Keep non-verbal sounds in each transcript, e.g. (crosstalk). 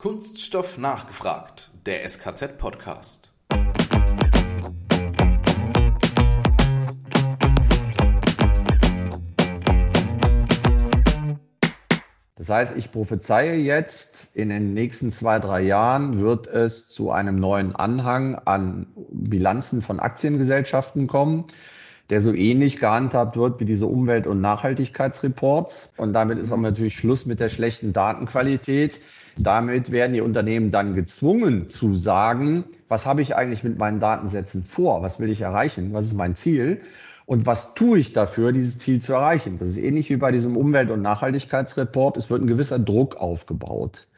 Kunststoff nachgefragt, der SKZ-Podcast. Das heißt, ich prophezeie jetzt, in den nächsten zwei, drei Jahren wird es zu einem neuen Anhang an Bilanzen von Aktiengesellschaften kommen, der so ähnlich gehandhabt wird wie diese Umwelt- und Nachhaltigkeitsreports. Und damit ist auch natürlich Schluss mit der schlechten Datenqualität. Damit werden die Unternehmen dann gezwungen zu sagen, was habe ich eigentlich mit meinen Datensätzen vor? Was will ich erreichen? Was ist mein Ziel? Und was tue ich dafür, dieses Ziel zu erreichen? Das ist ähnlich wie bei diesem Umwelt- und Nachhaltigkeitsreport. Es wird ein gewisser Druck aufgebaut.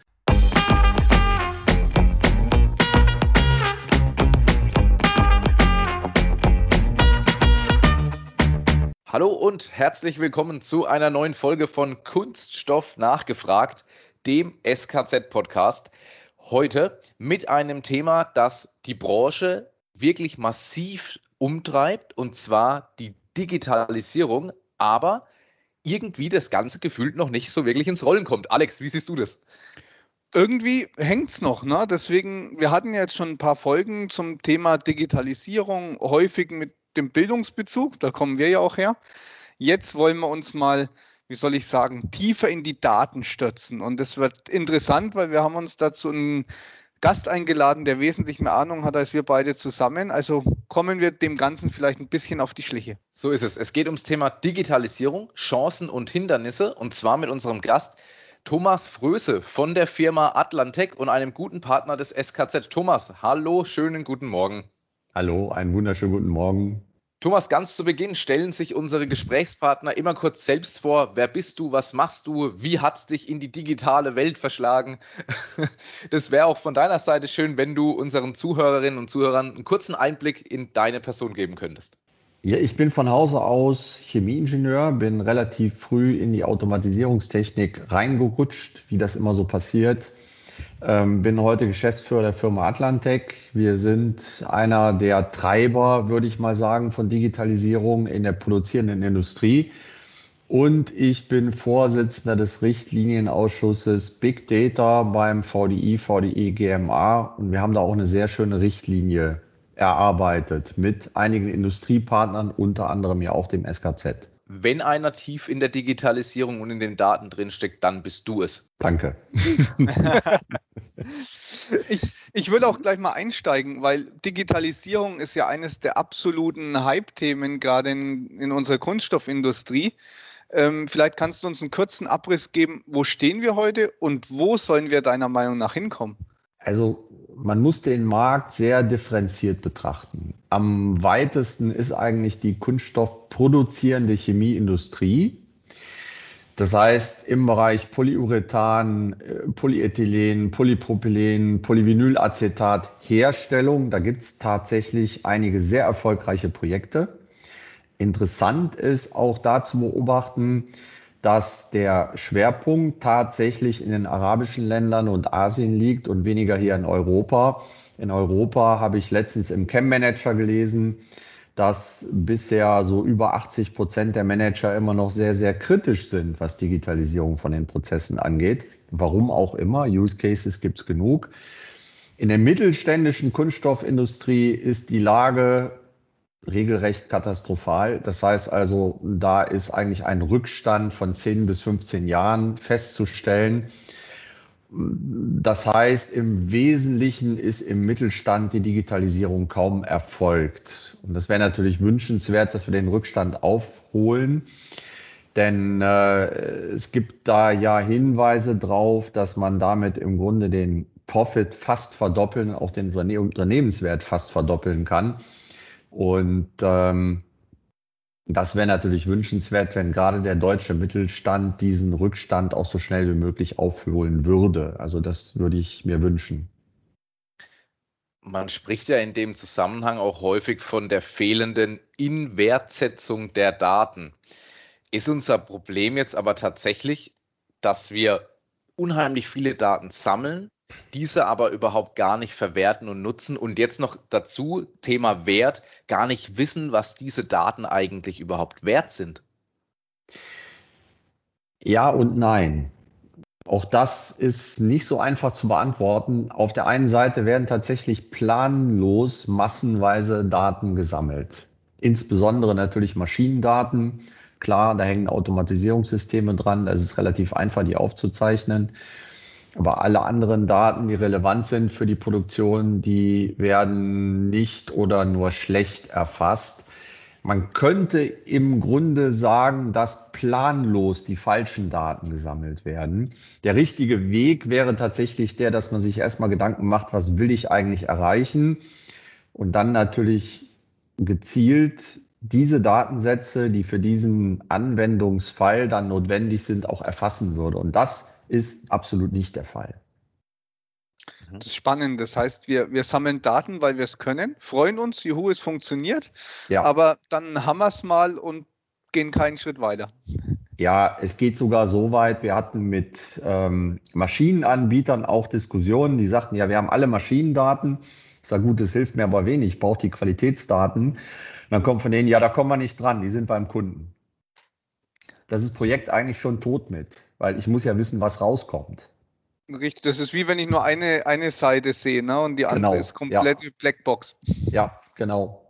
Hallo und herzlich willkommen zu einer neuen Folge von Kunststoff nachgefragt dem SKZ-Podcast. Heute mit einem Thema, das die Branche wirklich massiv umtreibt, und zwar die Digitalisierung, aber irgendwie das Ganze gefühlt noch nicht so wirklich ins Rollen kommt. Alex, wie siehst du das? Irgendwie hängt es noch, ne? Deswegen, wir hatten jetzt schon ein paar Folgen zum Thema Digitalisierung, häufig mit dem Bildungsbezug, da kommen wir ja auch her. Jetzt wollen wir uns mal wie soll ich sagen, tiefer in die Daten stürzen. Und das wird interessant, weil wir haben uns dazu einen Gast eingeladen, der wesentlich mehr Ahnung hat als wir beide zusammen. Also kommen wir dem Ganzen vielleicht ein bisschen auf die Schliche. So ist es. Es geht ums Thema Digitalisierung, Chancen und Hindernisse. Und zwar mit unserem Gast Thomas Fröse von der Firma Atlantec und einem guten Partner des SKZ. Thomas, hallo, schönen guten Morgen. Hallo, einen wunderschönen guten Morgen. Thomas, ganz zu Beginn stellen sich unsere Gesprächspartner immer kurz selbst vor. Wer bist du? Was machst du? Wie hat's dich in die digitale Welt verschlagen? (laughs) Das wäre auch von deiner Seite schön, wenn du unseren Zuhörerinnen und Zuhörern einen kurzen Einblick in deine Person geben könntest. Ja, ich bin von Hause aus Chemieingenieur, bin relativ früh in die Automatisierungstechnik reingerutscht, wie das immer so passiert. Ähm, bin heute Geschäftsführer der Firma Atlantec. Wir sind einer der Treiber, würde ich mal sagen, von Digitalisierung in der produzierenden Industrie. Und ich bin Vorsitzender des Richtlinienausschusses Big Data beim VDI, VDI GMA. Und wir haben da auch eine sehr schöne Richtlinie erarbeitet mit einigen Industriepartnern, unter anderem ja auch dem SKZ. Wenn einer tief in der Digitalisierung und in den Daten drinsteckt, dann bist du es. Danke. (laughs) ich, ich will auch gleich mal einsteigen, weil Digitalisierung ist ja eines der absoluten Hype-Themen gerade in, in unserer Kunststoffindustrie. Ähm, vielleicht kannst du uns einen kurzen Abriss geben, wo stehen wir heute und wo sollen wir deiner Meinung nach hinkommen? Also man muss den Markt sehr differenziert betrachten. Am weitesten ist eigentlich die kunststoffproduzierende Chemieindustrie. Das heißt, im Bereich Polyurethan, äh, Polyethylen, Polypropylen, Polyvinylacetat Herstellung, da gibt es tatsächlich einige sehr erfolgreiche Projekte. Interessant ist auch da zu beobachten, dass der Schwerpunkt tatsächlich in den arabischen Ländern und Asien liegt und weniger hier in Europa. In Europa habe ich letztens im Chem Manager gelesen, dass bisher so über 80 Prozent der Manager immer noch sehr, sehr kritisch sind, was Digitalisierung von den Prozessen angeht. Warum auch immer, Use Cases gibt es genug. In der mittelständischen Kunststoffindustrie ist die Lage regelrecht katastrophal. Das heißt also, da ist eigentlich ein Rückstand von 10 bis 15 Jahren festzustellen. Das heißt, im Wesentlichen ist im Mittelstand die Digitalisierung kaum erfolgt. Und das wäre natürlich wünschenswert, dass wir den Rückstand aufholen. Denn äh, es gibt da ja Hinweise drauf, dass man damit im Grunde den Profit fast verdoppeln, auch den Unternehmenswert fast verdoppeln kann. Und ähm, das wäre natürlich wünschenswert, wenn gerade der deutsche Mittelstand diesen Rückstand auch so schnell wie möglich aufholen würde. Also das würde ich mir wünschen. Man spricht ja in dem Zusammenhang auch häufig von der fehlenden Inwertsetzung der Daten. Ist unser Problem jetzt aber tatsächlich, dass wir unheimlich viele Daten sammeln, diese aber überhaupt gar nicht verwerten und nutzen und jetzt noch dazu Thema Wert gar nicht wissen, was diese Daten eigentlich überhaupt wert sind? Ja und nein. Auch das ist nicht so einfach zu beantworten. Auf der einen Seite werden tatsächlich planlos massenweise Daten gesammelt. Insbesondere natürlich Maschinendaten. Klar, da hängen Automatisierungssysteme dran. Da ist es relativ einfach, die aufzuzeichnen. Aber alle anderen Daten, die relevant sind für die Produktion, die werden nicht oder nur schlecht erfasst. Man könnte im Grunde sagen, dass planlos die falschen Daten gesammelt werden. Der richtige Weg wäre tatsächlich der, dass man sich erstmal Gedanken macht, was will ich eigentlich erreichen? Und dann natürlich gezielt diese Datensätze, die für diesen Anwendungsfall dann notwendig sind, auch erfassen würde. Und das ist absolut nicht der Fall. Mhm. Das ist spannend. Das heißt, wir, wir sammeln Daten, weil wir es können, freuen uns, juhu, es funktioniert, ja. aber dann haben wir es mal und gehen keinen Schritt weiter. Ja, es geht sogar so weit, wir hatten mit ähm, Maschinenanbietern auch Diskussionen, die sagten, ja, wir haben alle Maschinendaten. Ich sage, gut, das hilft mir aber wenig, ich brauche die Qualitätsdaten. Und dann kommt von denen, ja, da kommen wir nicht dran, die sind beim Kunden. Das ist Projekt eigentlich schon tot mit, weil ich muss ja wissen, was rauskommt. Richtig, das ist wie wenn ich nur eine, eine Seite sehe, ne? Und die andere genau, ist komplett ja. Blackbox. Ja, genau.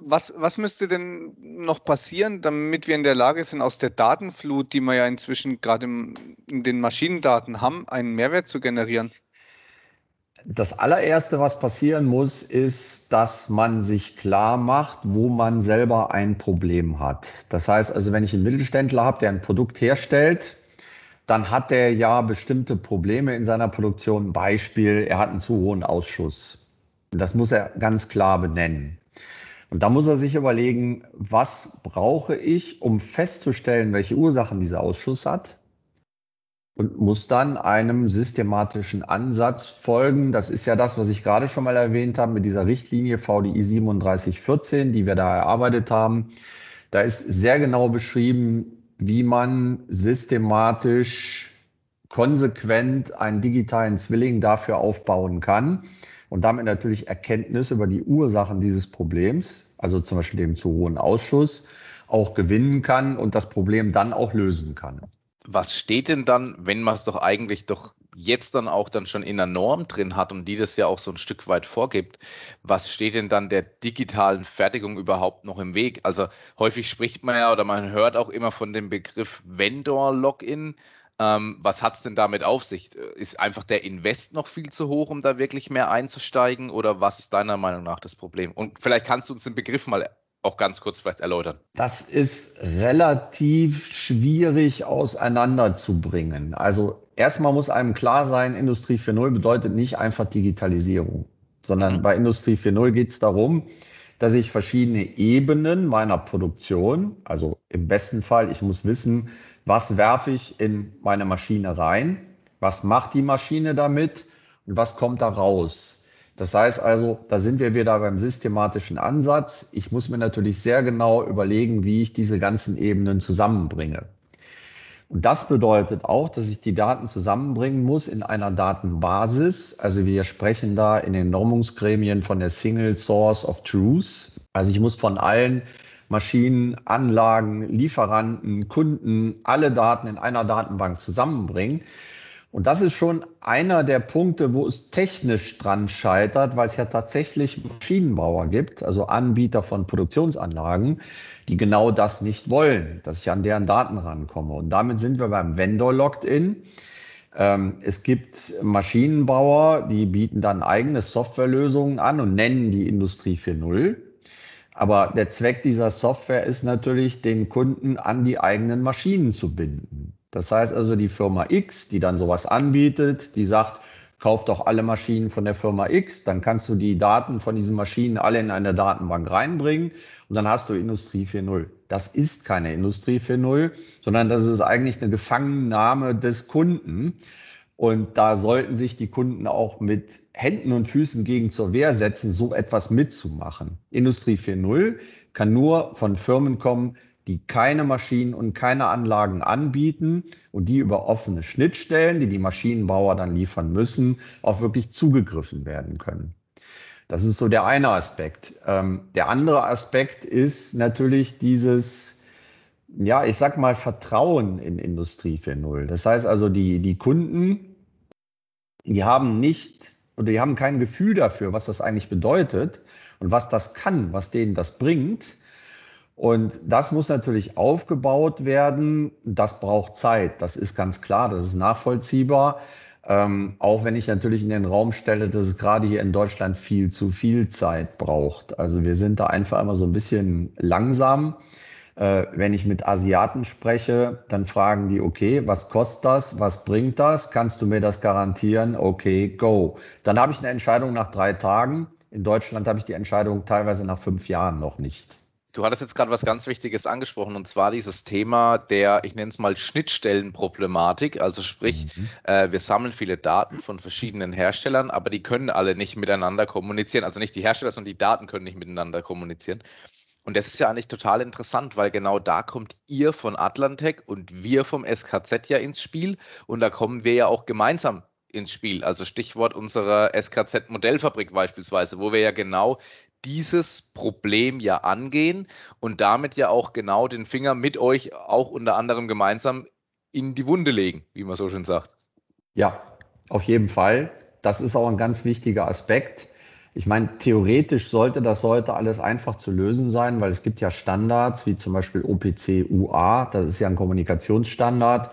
Was, was müsste denn noch passieren, damit wir in der Lage sind, aus der Datenflut, die wir ja inzwischen gerade in den Maschinendaten haben, einen Mehrwert zu generieren? Das allererste, was passieren muss, ist, dass man sich klar macht, wo man selber ein Problem hat. Das heißt also, wenn ich einen Mittelständler habe, der ein Produkt herstellt, dann hat er ja bestimmte Probleme in seiner Produktion. Beispiel, er hat einen zu hohen Ausschuss. Das muss er ganz klar benennen. Und da muss er sich überlegen, was brauche ich, um festzustellen, welche Ursachen dieser Ausschuss hat? Und muss dann einem systematischen Ansatz folgen. Das ist ja das, was ich gerade schon mal erwähnt habe mit dieser Richtlinie VDI 3714, die wir da erarbeitet haben. Da ist sehr genau beschrieben, wie man systematisch konsequent einen digitalen Zwilling dafür aufbauen kann und damit natürlich Erkenntnis über die Ursachen dieses Problems, also zum Beispiel dem zu hohen Ausschuss, auch gewinnen kann und das Problem dann auch lösen kann. Was steht denn dann, wenn man es doch eigentlich doch jetzt dann auch dann schon in der Norm drin hat und die das ja auch so ein Stück weit vorgibt, was steht denn dann der digitalen Fertigung überhaupt noch im Weg? Also häufig spricht man ja oder man hört auch immer von dem Begriff Vendor-Login. Ähm, was hat es denn damit auf sich? Ist einfach der Invest noch viel zu hoch, um da wirklich mehr einzusteigen? Oder was ist deiner Meinung nach das Problem? Und vielleicht kannst du uns den Begriff mal auch ganz kurz vielleicht erläutern? Das ist relativ schwierig auseinanderzubringen. Also erstmal muss einem klar sein, Industrie 4.0 bedeutet nicht einfach Digitalisierung, sondern mhm. bei Industrie 4.0 geht es darum, dass ich verschiedene Ebenen meiner Produktion, also im besten Fall, ich muss wissen, was werfe ich in meine Maschine rein, was macht die Maschine damit und was kommt da raus. Das heißt also, da sind wir wieder beim systematischen Ansatz. Ich muss mir natürlich sehr genau überlegen, wie ich diese ganzen Ebenen zusammenbringe. Und das bedeutet auch, dass ich die Daten zusammenbringen muss in einer Datenbasis. Also wir sprechen da in den Normungsgremien von der Single Source of Truth. Also ich muss von allen Maschinen, Anlagen, Lieferanten, Kunden alle Daten in einer Datenbank zusammenbringen. Und das ist schon einer der Punkte, wo es technisch dran scheitert, weil es ja tatsächlich Maschinenbauer gibt, also Anbieter von Produktionsanlagen, die genau das nicht wollen, dass ich an deren Daten rankomme. Und damit sind wir beim Vendor Locked-in. Ähm, es gibt Maschinenbauer, die bieten dann eigene Softwarelösungen an und nennen die Industrie 4.0. Aber der Zweck dieser Software ist natürlich, den Kunden an die eigenen Maschinen zu binden. Das heißt also, die Firma X, die dann sowas anbietet, die sagt, kauf doch alle Maschinen von der Firma X, dann kannst du die Daten von diesen Maschinen alle in eine Datenbank reinbringen und dann hast du Industrie 4.0. Das ist keine Industrie 4.0, sondern das ist eigentlich eine Gefangennahme des Kunden. Und da sollten sich die Kunden auch mit Händen und Füßen gegen zur Wehr setzen, so etwas mitzumachen. Industrie 4.0 kann nur von Firmen kommen, die keine Maschinen und keine Anlagen anbieten und die über offene Schnittstellen, die die Maschinenbauer dann liefern müssen, auch wirklich zugegriffen werden können. Das ist so der eine Aspekt. Ähm, der andere Aspekt ist natürlich dieses ja, ich sag mal, Vertrauen in Industrie 4.0. Das heißt also, die, die Kunden, die haben nicht oder die haben kein Gefühl dafür, was das eigentlich bedeutet und was das kann, was denen das bringt. Und das muss natürlich aufgebaut werden. Das braucht Zeit. Das ist ganz klar. Das ist nachvollziehbar. Ähm, auch wenn ich natürlich in den Raum stelle, dass es gerade hier in Deutschland viel zu viel Zeit braucht. Also wir sind da einfach immer so ein bisschen langsam. Äh, wenn ich mit Asiaten spreche, dann fragen die, okay, was kostet das? Was bringt das? Kannst du mir das garantieren? Okay, go. Dann habe ich eine Entscheidung nach drei Tagen. In Deutschland habe ich die Entscheidung teilweise nach fünf Jahren noch nicht. Du hattest jetzt gerade was ganz Wichtiges angesprochen, und zwar dieses Thema der, ich nenne es mal Schnittstellenproblematik. Also sprich, mhm. äh, wir sammeln viele Daten von verschiedenen Herstellern, aber die können alle nicht miteinander kommunizieren. Also nicht die Hersteller, sondern die Daten können nicht miteinander kommunizieren. Und das ist ja eigentlich total interessant, weil genau da kommt ihr von Atlantec und wir vom SKZ ja ins Spiel. Und da kommen wir ja auch gemeinsam ins Spiel. Also Stichwort unserer SKZ-Modellfabrik beispielsweise, wo wir ja genau dieses Problem ja angehen und damit ja auch genau den Finger mit euch auch unter anderem gemeinsam in die Wunde legen, wie man so schön sagt. Ja, auf jeden Fall. Das ist auch ein ganz wichtiger Aspekt. Ich meine, theoretisch sollte das heute alles einfach zu lösen sein, weil es gibt ja Standards wie zum Beispiel OPC UA, das ist ja ein Kommunikationsstandard.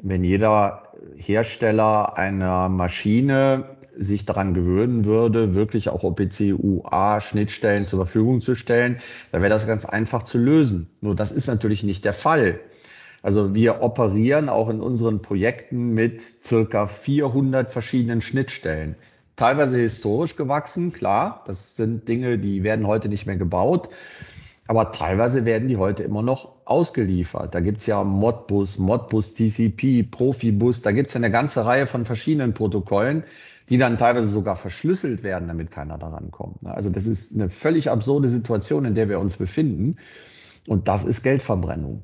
Wenn jeder Hersteller einer Maschine sich daran gewöhnen würde, wirklich auch OPC-UA-Schnittstellen zur Verfügung zu stellen, dann wäre das ganz einfach zu lösen. Nur das ist natürlich nicht der Fall. Also wir operieren auch in unseren Projekten mit circa 400 verschiedenen Schnittstellen. Teilweise historisch gewachsen, klar, das sind Dinge, die werden heute nicht mehr gebaut. Aber teilweise werden die heute immer noch ausgeliefert. Da gibt's ja Modbus, Modbus TCP, Profibus, da gibt's ja eine ganze Reihe von verschiedenen Protokollen, die dann teilweise sogar verschlüsselt werden, damit keiner daran kommt. Ne? Also das ist eine völlig absurde Situation, in der wir uns befinden. Und das ist Geldverbrennung.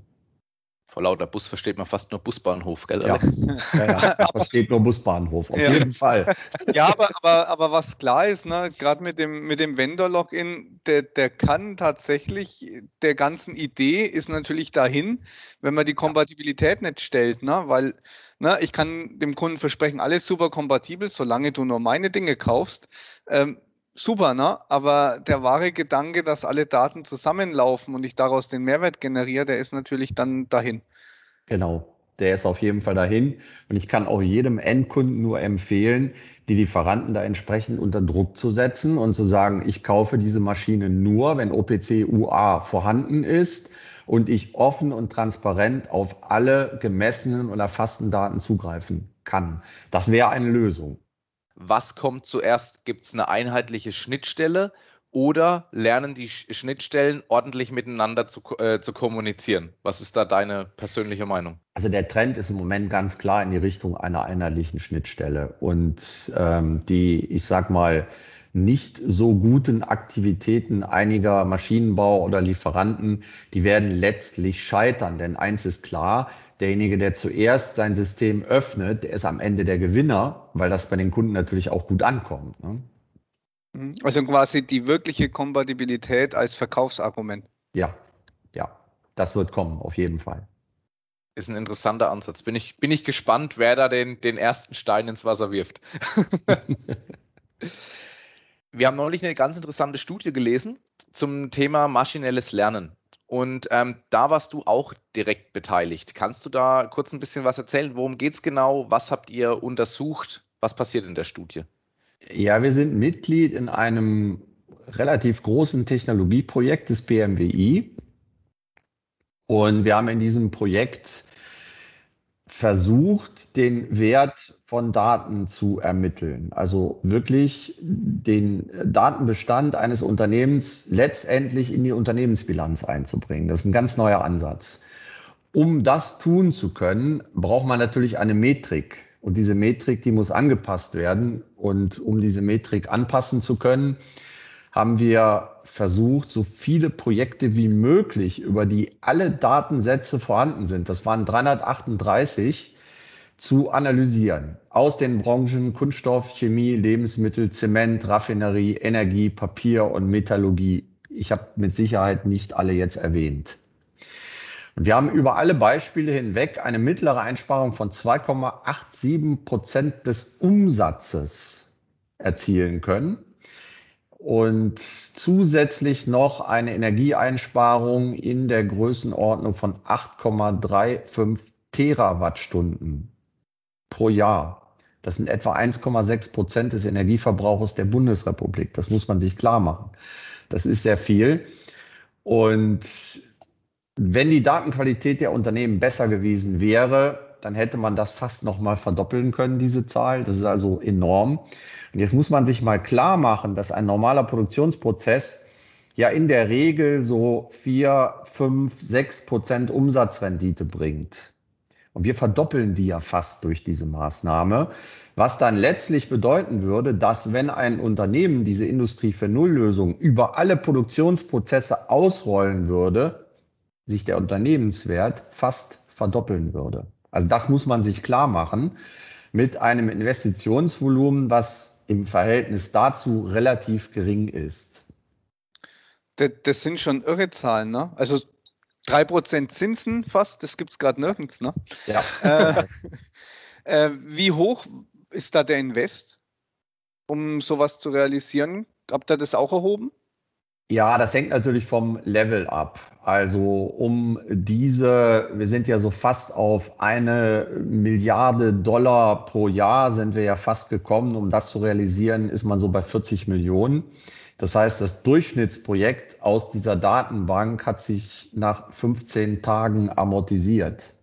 Vor lauter Bus versteht man fast nur Busbahnhof, gell, Alex? Ja, ja, (laughs) ja versteht nur Busbahnhof, auf ja. jeden Fall. Ja, aber, aber, aber was klar ist, ne, gerade mit dem, mit dem Vendor-Login, der, der kann tatsächlich, der ganzen Idee ist natürlich dahin, wenn man die Kompatibilität nicht stellt, ne, weil ne, ich kann dem Kunden versprechen, alles super kompatibel, solange du nur meine Dinge kaufst. Ähm, super, ne? Aber der wahre Gedanke, dass alle Daten zusammenlaufen und ich daraus den Mehrwert generiere, der ist natürlich dann dahin. Genau. Der ist auf jeden Fall dahin. Und ich kann auch jedem Endkunden nur empfehlen, die Lieferanten da entsprechend unter Druck zu setzen und zu sagen, ich kaufe diese Maschine nur, wenn OPC UA vorhanden ist und ich offen und transparent auf alle gemessenen und erfassten Daten zugreifen kann. Das wäre eine Lösung was kommt zuerst? Gibt es eine einheitliche Schnittstelle oder lernen die Schnittstellen ordentlich miteinander zu, äh, zu kommunizieren? Was ist da deine persönliche Meinung? Also der Trend ist im Moment ganz klar in die Richtung einer einheitlichen Schnittstelle. Und ähm, die, ich sag mal, nicht so guten Aktivitäten einiger Maschinenbau oder Lieferanten, die werden letztlich scheitern. Denn eins ist klar, derjenige, der zuerst sein System öffnet, der ist am Ende der Gewinner, weil das bei den Kunden natürlich auch gut ankommt. Ne? Mhm. Also quasi die wirkliche Kompatibilität als Verkaufsargument. Ja, ja, das wird kommen, auf jeden Fall. Ist ein interessanter Ansatz. Bin ich, bin ich gespannt, wer da den, den ersten Stein ins Wasser wirft. (laughs) (laughs) Wir haben neulich eine ganz interessante Studie gelesen zum Thema maschinelles Lernen. Und ähm, da warst du auch direkt beteiligt. Kannst du da kurz ein bisschen was erzählen? Worum geht es genau? Was habt ihr untersucht? Was passiert in der Studie? Ja, wir sind Mitglied in einem relativ großen Technologieprojekt des BMWI. Und wir haben in diesem Projekt versucht, den Wert von Daten zu ermitteln. Also wirklich den Datenbestand eines Unternehmens letztendlich in die Unternehmensbilanz einzubringen. Das ist ein ganz neuer Ansatz. Um das tun zu können, braucht man natürlich eine Metrik. Und diese Metrik, die muss angepasst werden. Und um diese Metrik anpassen zu können, haben wir versucht, so viele Projekte wie möglich, über die alle Datensätze vorhanden sind, das waren 338, zu analysieren. Aus den Branchen Kunststoff, Chemie, Lebensmittel, Zement, Raffinerie, Energie, Papier und Metallurgie. Ich habe mit Sicherheit nicht alle jetzt erwähnt. Und wir haben über alle Beispiele hinweg eine mittlere Einsparung von 2,87 Prozent des Umsatzes erzielen können und zusätzlich noch eine Energieeinsparung in der Größenordnung von 8,35 Terawattstunden pro Jahr. Das sind etwa 1,6 Prozent des Energieverbrauchs der Bundesrepublik. Das muss man sich klar machen. Das ist sehr viel. Und wenn die Datenqualität der Unternehmen besser gewesen wäre, dann hätte man das fast noch mal verdoppeln können, diese Zahl. Das ist also enorm. Und jetzt muss man sich mal klar machen, dass ein normaler Produktionsprozess ja in der Regel so vier, fünf, sechs Prozent Umsatzrendite bringt. Und wir verdoppeln die ja fast durch diese Maßnahme, was dann letztlich bedeuten würde, dass wenn ein Unternehmen diese Industrie für Nulllösung über alle Produktionsprozesse ausrollen würde, sich der Unternehmenswert fast verdoppeln würde. Also das muss man sich klar machen mit einem Investitionsvolumen, was im Verhältnis dazu relativ gering ist. Das, das sind schon irre Zahlen, ne? Also 3% Zinsen fast, das gibt es gerade nirgends, ne? Ja. Äh, (laughs) äh, wie hoch ist da der Invest, um sowas zu realisieren? Habt ihr das auch erhoben? Ja, das hängt natürlich vom Level ab. Also um diese, wir sind ja so fast auf eine Milliarde Dollar pro Jahr sind wir ja fast gekommen. Um das zu realisieren, ist man so bei 40 Millionen. Das heißt, das Durchschnittsprojekt aus dieser Datenbank hat sich nach 15 Tagen amortisiert.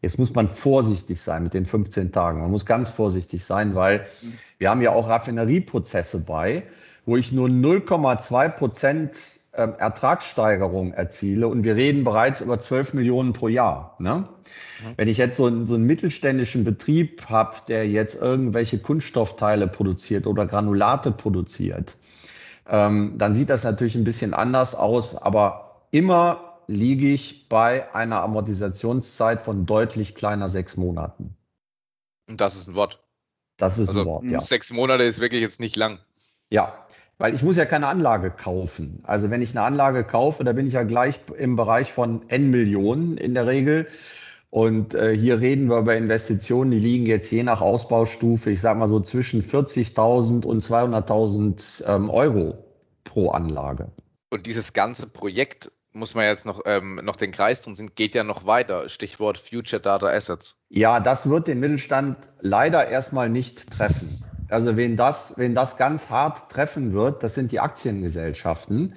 Jetzt muss man vorsichtig sein mit den 15 Tagen. Man muss ganz vorsichtig sein, weil wir haben ja auch Raffinerieprozesse bei wo ich nur 0,2 Prozent ähm, Ertragssteigerung erziele und wir reden bereits über 12 Millionen pro Jahr. Ne? Mhm. Wenn ich jetzt so einen, so einen mittelständischen Betrieb habe, der jetzt irgendwelche Kunststoffteile produziert oder Granulate produziert, ähm, dann sieht das natürlich ein bisschen anders aus, aber immer liege ich bei einer Amortisationszeit von deutlich kleiner sechs Monaten. Und das ist ein Wort. Das ist also ein Wort, ja. Sechs Monate ist wirklich jetzt nicht lang. Ja, weil ich muss ja keine Anlage kaufen. Also wenn ich eine Anlage kaufe, da bin ich ja gleich im Bereich von N Millionen in der Regel. Und äh, hier reden wir über Investitionen, die liegen jetzt je nach Ausbaustufe, ich sage mal so zwischen 40.000 und 200.000 ähm, Euro pro Anlage. Und dieses ganze Projekt, muss man jetzt noch, ähm, noch den Kreis drum sind, geht ja noch weiter. Stichwort Future Data Assets. Ja, das wird den Mittelstand leider erstmal nicht treffen. Also wen das, wen das ganz hart treffen wird, das sind die Aktiengesellschaften,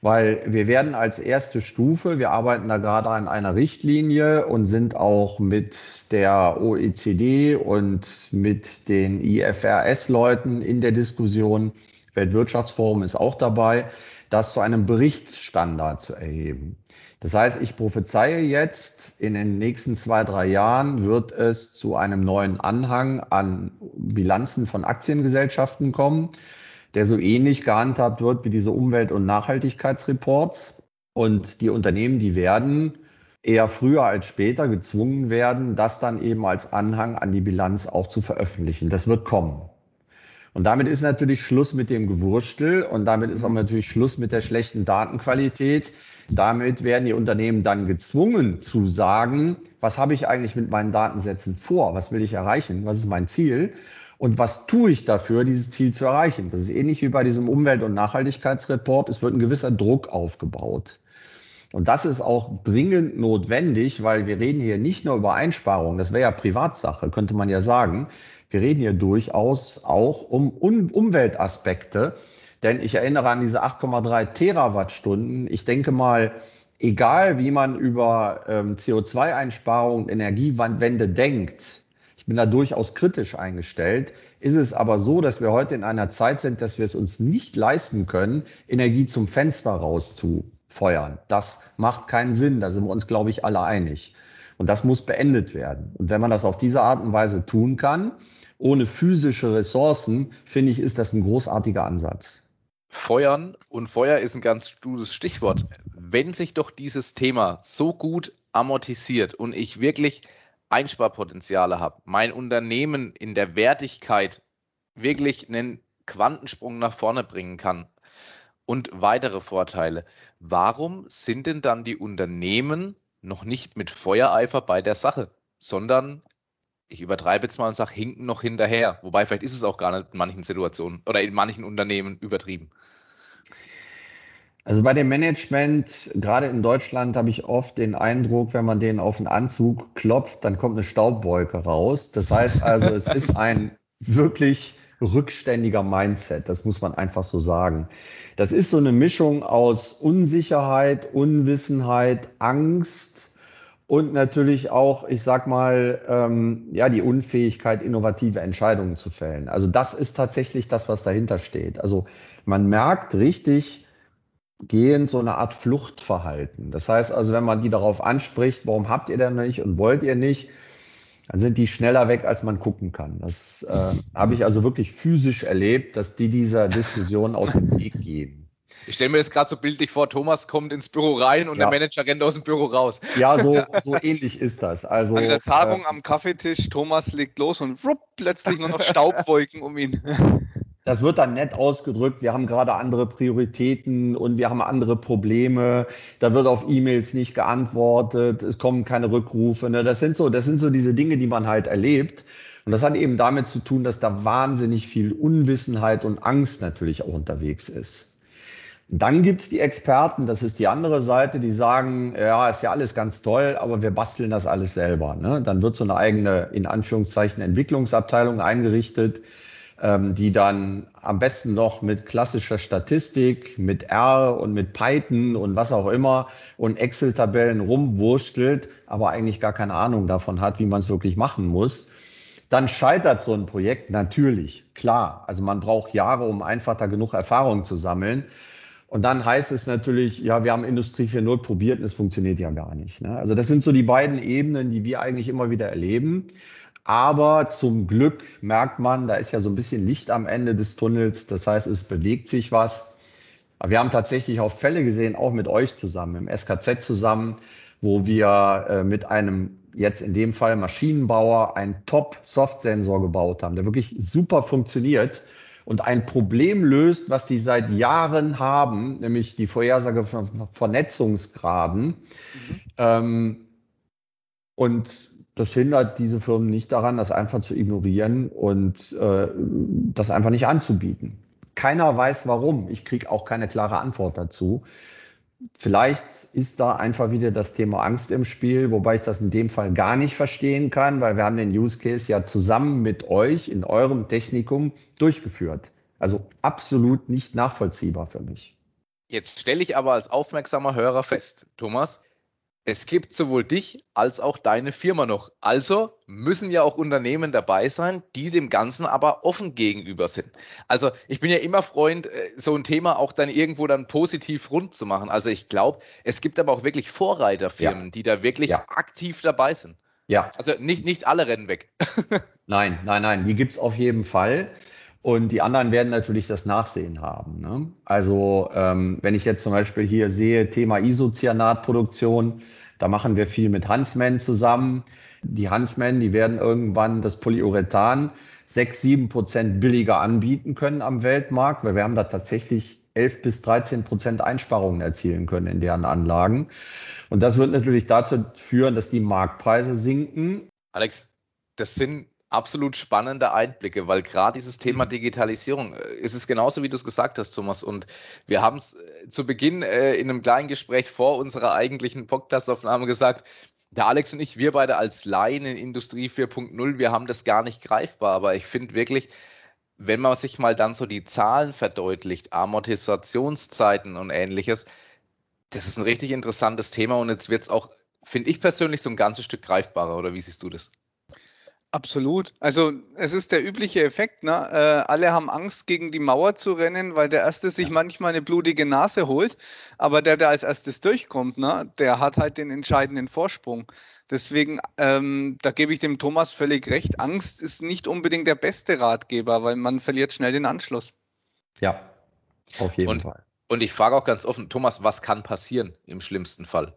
weil wir werden als erste Stufe, wir arbeiten da gerade an einer Richtlinie und sind auch mit der OECD und mit den IFRS-Leuten in der Diskussion. Weltwirtschaftsforum ist auch dabei, das zu einem Berichtsstandard zu erheben. Das heißt, ich prophezeie jetzt, in den nächsten zwei, drei Jahren wird es zu einem neuen Anhang an Bilanzen von Aktiengesellschaften kommen, der so ähnlich gehandhabt wird wie diese Umwelt- und Nachhaltigkeitsreports. Und die Unternehmen, die werden eher früher als später gezwungen werden, das dann eben als Anhang an die Bilanz auch zu veröffentlichen. Das wird kommen. Und damit ist natürlich Schluss mit dem Gewurstel und damit ist auch natürlich Schluss mit der schlechten Datenqualität. Damit werden die Unternehmen dann gezwungen zu sagen, was habe ich eigentlich mit meinen Datensätzen vor? Was will ich erreichen? Was ist mein Ziel? Und was tue ich dafür, dieses Ziel zu erreichen? Das ist ähnlich wie bei diesem Umwelt- und Nachhaltigkeitsreport. Es wird ein gewisser Druck aufgebaut. Und das ist auch dringend notwendig, weil wir reden hier nicht nur über Einsparungen, das wäre ja Privatsache, könnte man ja sagen. Wir reden hier durchaus auch um Umweltaspekte, denn ich erinnere an diese 8,3 Terawattstunden. Ich denke mal, egal wie man über ähm, CO2-Einsparung und Energiewende denkt, ich bin da durchaus kritisch eingestellt, ist es aber so, dass wir heute in einer Zeit sind, dass wir es uns nicht leisten können, Energie zum Fenster rauszufeuern. Das macht keinen Sinn, da sind wir uns, glaube ich, alle einig. Und das muss beendet werden. Und wenn man das auf diese Art und Weise tun kann, ohne physische Ressourcen, finde ich, ist das ein großartiger Ansatz. Feuern und Feuer ist ein ganz gutes Stichwort. Wenn sich doch dieses Thema so gut amortisiert und ich wirklich Einsparpotenziale habe, mein Unternehmen in der Wertigkeit wirklich einen Quantensprung nach vorne bringen kann und weitere Vorteile, warum sind denn dann die Unternehmen noch nicht mit Feuereifer bei der Sache, sondern ich übertreibe jetzt mal und sage, hinken noch hinterher. Wobei vielleicht ist es auch gar nicht in manchen Situationen oder in manchen Unternehmen übertrieben. Also bei dem Management, gerade in Deutschland, habe ich oft den Eindruck, wenn man den auf den Anzug klopft, dann kommt eine Staubwolke raus. Das heißt also, es ist ein wirklich rückständiger Mindset. Das muss man einfach so sagen. Das ist so eine Mischung aus Unsicherheit, Unwissenheit, Angst und natürlich auch, ich sag mal, ähm, ja, die Unfähigkeit, innovative Entscheidungen zu fällen. Also das ist tatsächlich das, was dahinter steht. Also man merkt richtig, gehen so eine Art Fluchtverhalten. Das heißt also, wenn man die darauf anspricht, warum habt ihr denn nicht und wollt ihr nicht, dann sind die schneller weg, als man gucken kann. Das äh, habe ich also wirklich physisch erlebt, dass die dieser Diskussion aus dem Weg gehen. Ich stelle mir das gerade so bildlich vor, Thomas kommt ins Büro rein und ja. der Manager rennt aus dem Büro raus. Ja, so, (laughs) so ähnlich ist das. Also, An der Tagung äh, am Kaffeetisch, Thomas legt los und rupp, plötzlich nur noch Staubwolken um ihn. (laughs) Das wird dann nett ausgedrückt. Wir haben gerade andere Prioritäten und wir haben andere Probleme. Da wird auf E-Mails nicht geantwortet. Es kommen keine Rückrufe. Ne? Das sind so, das sind so diese Dinge, die man halt erlebt. Und das hat eben damit zu tun, dass da wahnsinnig viel Unwissenheit und Angst natürlich auch unterwegs ist. Dann gibt's die Experten, das ist die andere Seite, die sagen, ja, ist ja alles ganz toll, aber wir basteln das alles selber. Ne? Dann wird so eine eigene, in Anführungszeichen, Entwicklungsabteilung eingerichtet ähm, die dann am besten noch mit klassischer Statistik, mit R und mit Python und was auch immer und Excel-Tabellen rumwurstelt, aber eigentlich gar keine Ahnung davon hat, wie man es wirklich machen muss. Dann scheitert so ein Projekt natürlich, klar. Also man braucht Jahre, um einfach da genug Erfahrung zu sammeln. Und dann heißt es natürlich, ja, wir haben Industrie 4.0 probiert und es funktioniert ja gar nicht. Ne? Also das sind so die beiden Ebenen, die wir eigentlich immer wieder erleben. Aber zum Glück merkt man, da ist ja so ein bisschen Licht am Ende des Tunnels. Das heißt, es bewegt sich was. Aber wir haben tatsächlich auch Fälle gesehen, auch mit euch zusammen, im SKZ zusammen, wo wir äh, mit einem jetzt in dem Fall Maschinenbauer einen Top-Soft-Sensor gebaut haben, der wirklich super funktioniert und ein Problem löst, was die seit Jahren haben, nämlich die Vorhersage von Vernetzungsgraden. Mhm. Ähm, und das hindert diese Firmen nicht daran, das einfach zu ignorieren und äh, das einfach nicht anzubieten. Keiner weiß warum. Ich kriege auch keine klare Antwort dazu. Vielleicht ist da einfach wieder das Thema Angst im Spiel, wobei ich das in dem Fall gar nicht verstehen kann, weil wir haben den Use Case ja zusammen mit euch in eurem Technikum durchgeführt. Also absolut nicht nachvollziehbar für mich. Jetzt stelle ich aber als aufmerksamer Hörer fest, Thomas, es gibt sowohl dich als auch deine Firma noch. Also müssen ja auch Unternehmen dabei sein, die dem Ganzen aber offen gegenüber sind. Also ich bin ja immer Freund, äh, so ein Thema auch dann irgendwo dann positiv rund zu machen. Also ich glaube, es gibt aber auch wirklich Vorreiterfirmen, ja. die da wirklich ja. aktiv dabei sind. Ja. Also nicht, nicht alle rennen weg. (laughs) nein, nein, nein, die gibt's auf jeden Fall. Und die anderen werden natürlich das Nachsehen haben. Ne? Also ähm, wenn ich jetzt zum Beispiel hier sehe, Thema Isocyanatproduktion, da machen wir viel mit Huntsman zusammen. Die Huntsman, die werden irgendwann das Polyurethan sechs, sieben Prozent billiger anbieten können am Weltmarkt, weil wir haben da tatsächlich 11 bis 13 Prozent Einsparungen erzielen können in deren Anlagen. Und das wird natürlich dazu führen, dass die Marktpreise sinken. Alex, das sind absolut spannende Einblicke, weil gerade dieses Thema mhm. Digitalisierung äh, ist es genauso, wie du es gesagt hast, Thomas. Und wir haben es äh, zu Beginn äh, in einem kleinen Gespräch vor unserer eigentlichen Podcast-Aufnahme gesagt, der Alex und ich, wir beide als Laien in Industrie 4.0, wir haben das gar nicht greifbar. Aber ich finde wirklich, wenn man sich mal dann so die Zahlen verdeutlicht, Amortisationszeiten und ähnliches, das ist ein richtig interessantes Thema und jetzt wird es auch, finde ich persönlich, so ein ganzes Stück greifbarer. Oder wie siehst du das? Absolut. Also es ist der übliche Effekt. Ne? Äh, alle haben Angst, gegen die Mauer zu rennen, weil der Erste sich manchmal eine blutige Nase holt. Aber der, der als erstes durchkommt, ne? der hat halt den entscheidenden Vorsprung. Deswegen, ähm, da gebe ich dem Thomas völlig recht. Angst ist nicht unbedingt der beste Ratgeber, weil man verliert schnell den Anschluss. Ja, auf jeden und, Fall. Und ich frage auch ganz offen, Thomas, was kann passieren im schlimmsten Fall?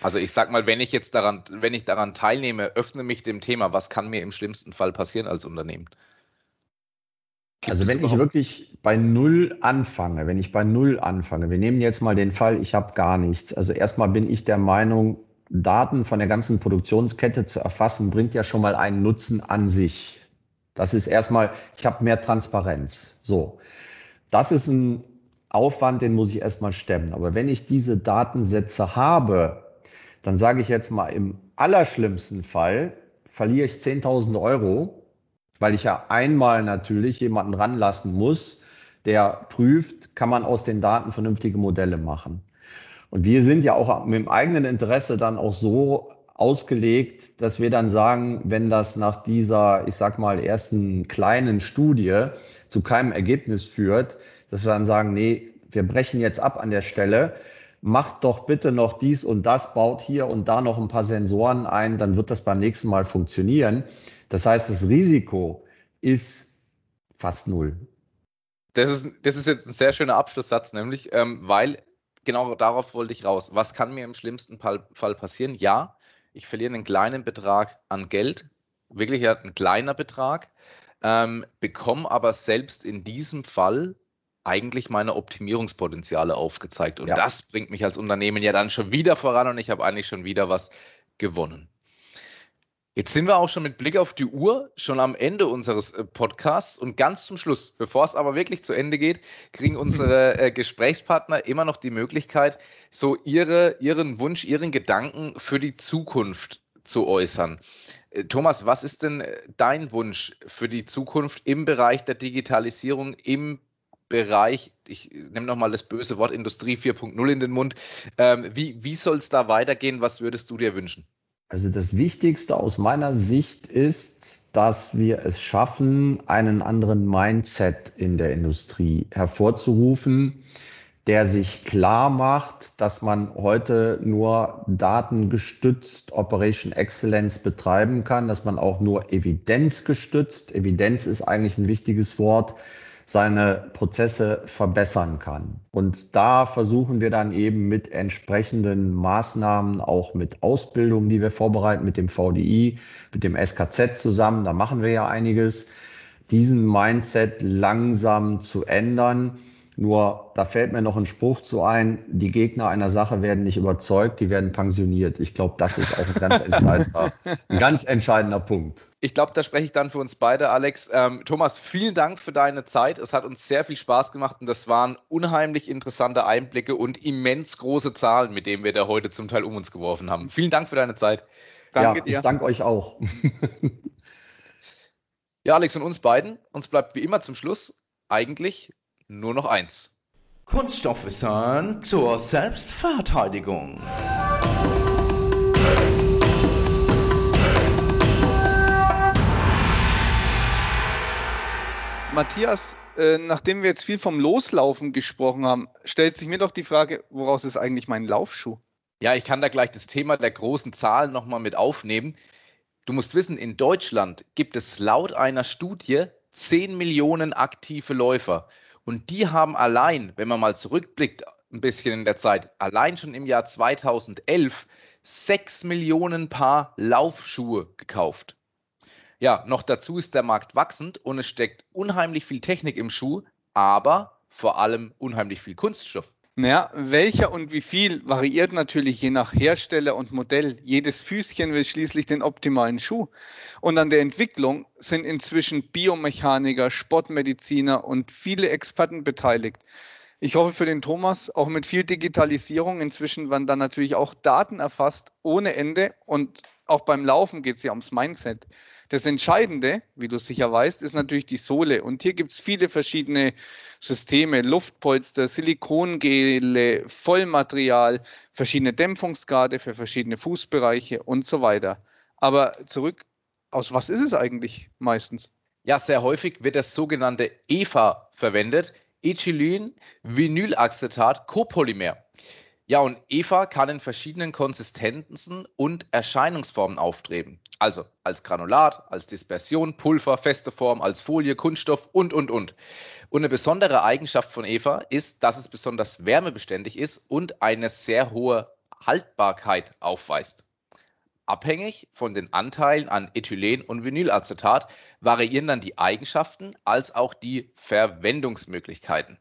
Also ich sag mal, wenn ich jetzt daran, wenn ich daran teilnehme, öffne mich dem Thema, was kann mir im schlimmsten Fall passieren als Unternehmen? Gibt also wenn ich wirklich bei Null anfange, wenn ich bei Null anfange, wir nehmen jetzt mal den Fall, ich habe gar nichts. Also erstmal bin ich der Meinung, Daten von der ganzen Produktionskette zu erfassen, bringt ja schon mal einen Nutzen an sich. Das ist erstmal, ich habe mehr Transparenz. So, das ist ein Aufwand, den muss ich erstmal stemmen. Aber wenn ich diese Datensätze habe, dann sage ich jetzt mal, im allerschlimmsten Fall verliere ich 10.000 Euro weil ich ja einmal natürlich jemanden ranlassen muss, der prüft, kann man aus den Daten vernünftige Modelle machen. Und wir sind ja auch mit dem eigenen Interesse dann auch so ausgelegt, dass wir dann sagen, wenn das nach dieser, ich sag mal, ersten kleinen Studie zu keinem Ergebnis führt, dass wir dann sagen, nee, wir brechen jetzt ab an der Stelle, macht doch bitte noch dies und das, baut hier und da noch ein paar Sensoren ein, dann wird das beim nächsten Mal funktionieren. Das heißt, das Risiko ist fast null. Das ist, das ist jetzt ein sehr schöner Abschlusssatz, nämlich, ähm, weil genau darauf wollte ich raus. Was kann mir im schlimmsten Fall, passieren? Ja, ich verliere einen kleinen Betrag an Geld, wirklich ein kleiner Betrag, ähm, bekomme aber selbst in diesem Fall eigentlich meine Optimierungspotenziale aufgezeigt. Und ja. das bringt mich als Unternehmen ja dann schon wieder voran und ich habe eigentlich schon wieder was gewonnen. Jetzt sind wir auch schon mit Blick auf die Uhr schon am Ende unseres äh, Podcasts und ganz zum Schluss, bevor es aber wirklich zu Ende geht, kriegen unsere (laughs) äh, Gesprächspartner immer noch die Möglichkeit, so ihre, ihren Wunsch, ihren Gedanken für die Zukunft zu äußern. Äh, Thomas, was ist denn äh, dein Wunsch für die Zukunft im Bereich der Digitalisierung, im Bereich, ich nehme nochmal das böse Wort Industrie 4.0 in den Mund. Ähm, wie wie soll es da weitergehen? Was würdest du dir wünschen? Also das Wichtigste aus meiner Sicht ist, dass wir es schaffen, einen anderen Mindset in der Industrie hervorzurufen, der sich klar macht, dass man heute nur datengestützt Operation Excellence betreiben kann, dass man auch nur evidenzgestützt, Evidenz ist eigentlich ein wichtiges Wort, seine Prozesse verbessern kann. Und da versuchen wir dann eben mit entsprechenden Maßnahmen, auch mit Ausbildung, die wir vorbereiten, mit dem VDI, mit dem SKZ zusammen, da machen wir ja einiges, diesen Mindset langsam zu ändern nur da fällt mir noch ein Spruch zu ein, die Gegner einer Sache werden nicht überzeugt, die werden pensioniert. Ich glaube, das ist auch ein ganz (laughs) entscheidender, ein ganz entscheidender Punkt. Ich glaube, da spreche ich dann für uns beide, Alex. Ähm, Thomas, vielen Dank für deine Zeit. Es hat uns sehr viel Spaß gemacht und das waren unheimlich interessante Einblicke und immens große Zahlen, mit denen wir da heute zum Teil um uns geworfen haben. Vielen Dank für deine Zeit. Danke ja, dir. Ich danke euch auch. (laughs) ja, Alex und uns beiden. Uns bleibt wie immer zum Schluss eigentlich nur noch eins. Kunststoffwissern zur Selbstverteidigung. Matthias, äh, nachdem wir jetzt viel vom Loslaufen gesprochen haben, stellt sich mir doch die Frage, woraus ist eigentlich mein Laufschuh? Ja, ich kann da gleich das Thema der großen Zahlen nochmal mit aufnehmen. Du musst wissen, in Deutschland gibt es laut einer Studie 10 Millionen aktive Läufer. Und die haben allein, wenn man mal zurückblickt, ein bisschen in der Zeit, allein schon im Jahr 2011 6 Millionen Paar Laufschuhe gekauft. Ja, noch dazu ist der Markt wachsend und es steckt unheimlich viel Technik im Schuh, aber vor allem unheimlich viel Kunststoff. Naja, welcher und wie viel variiert natürlich je nach Hersteller und Modell. Jedes Füßchen will schließlich den optimalen Schuh. Und an der Entwicklung sind inzwischen Biomechaniker, Sportmediziner und viele Experten beteiligt. Ich hoffe für den Thomas, auch mit viel Digitalisierung inzwischen werden dann natürlich auch Daten erfasst ohne Ende und auch beim Laufen geht es ja ums Mindset. Das Entscheidende, wie du sicher weißt, ist natürlich die Sohle. Und hier gibt es viele verschiedene Systeme, Luftpolster, Silikongele, Vollmaterial, verschiedene Dämpfungsgrade für verschiedene Fußbereiche und so weiter. Aber zurück, aus was ist es eigentlich meistens? Ja, sehr häufig wird das sogenannte EVA verwendet, Ethylene Vinylacetat Copolymer. Ja, und Eva kann in verschiedenen Konsistenzen und Erscheinungsformen auftreten. Also als Granulat, als Dispersion, Pulver, feste Form, als Folie, Kunststoff und, und, und. Und eine besondere Eigenschaft von Eva ist, dass es besonders wärmebeständig ist und eine sehr hohe Haltbarkeit aufweist. abhängig von den Anteilen an Ethylen und Vinylacetat variieren dann die Eigenschaften als auch die Verwendungsmöglichkeiten.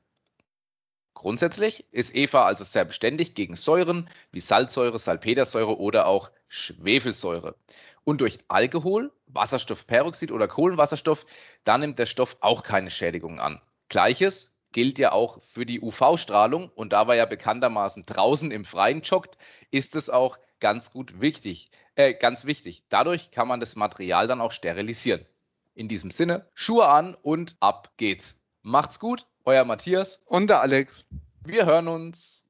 Grundsätzlich ist Eva also sehr beständig gegen Säuren wie Salzsäure, Salpetersäure oder auch Schwefelsäure. Und durch Alkohol, Wasserstoffperoxid oder Kohlenwasserstoff, da nimmt der Stoff auch keine Schädigungen an. Gleiches gilt ja auch für die UV-Strahlung und da wir ja bekanntermaßen draußen im Freien joggt, ist es auch ganz gut wichtig, äh, ganz wichtig. Dadurch kann man das Material dann auch sterilisieren. In diesem Sinne, Schuhe an und ab geht's. Macht's gut, euer Matthias und der Alex. Wir hören uns.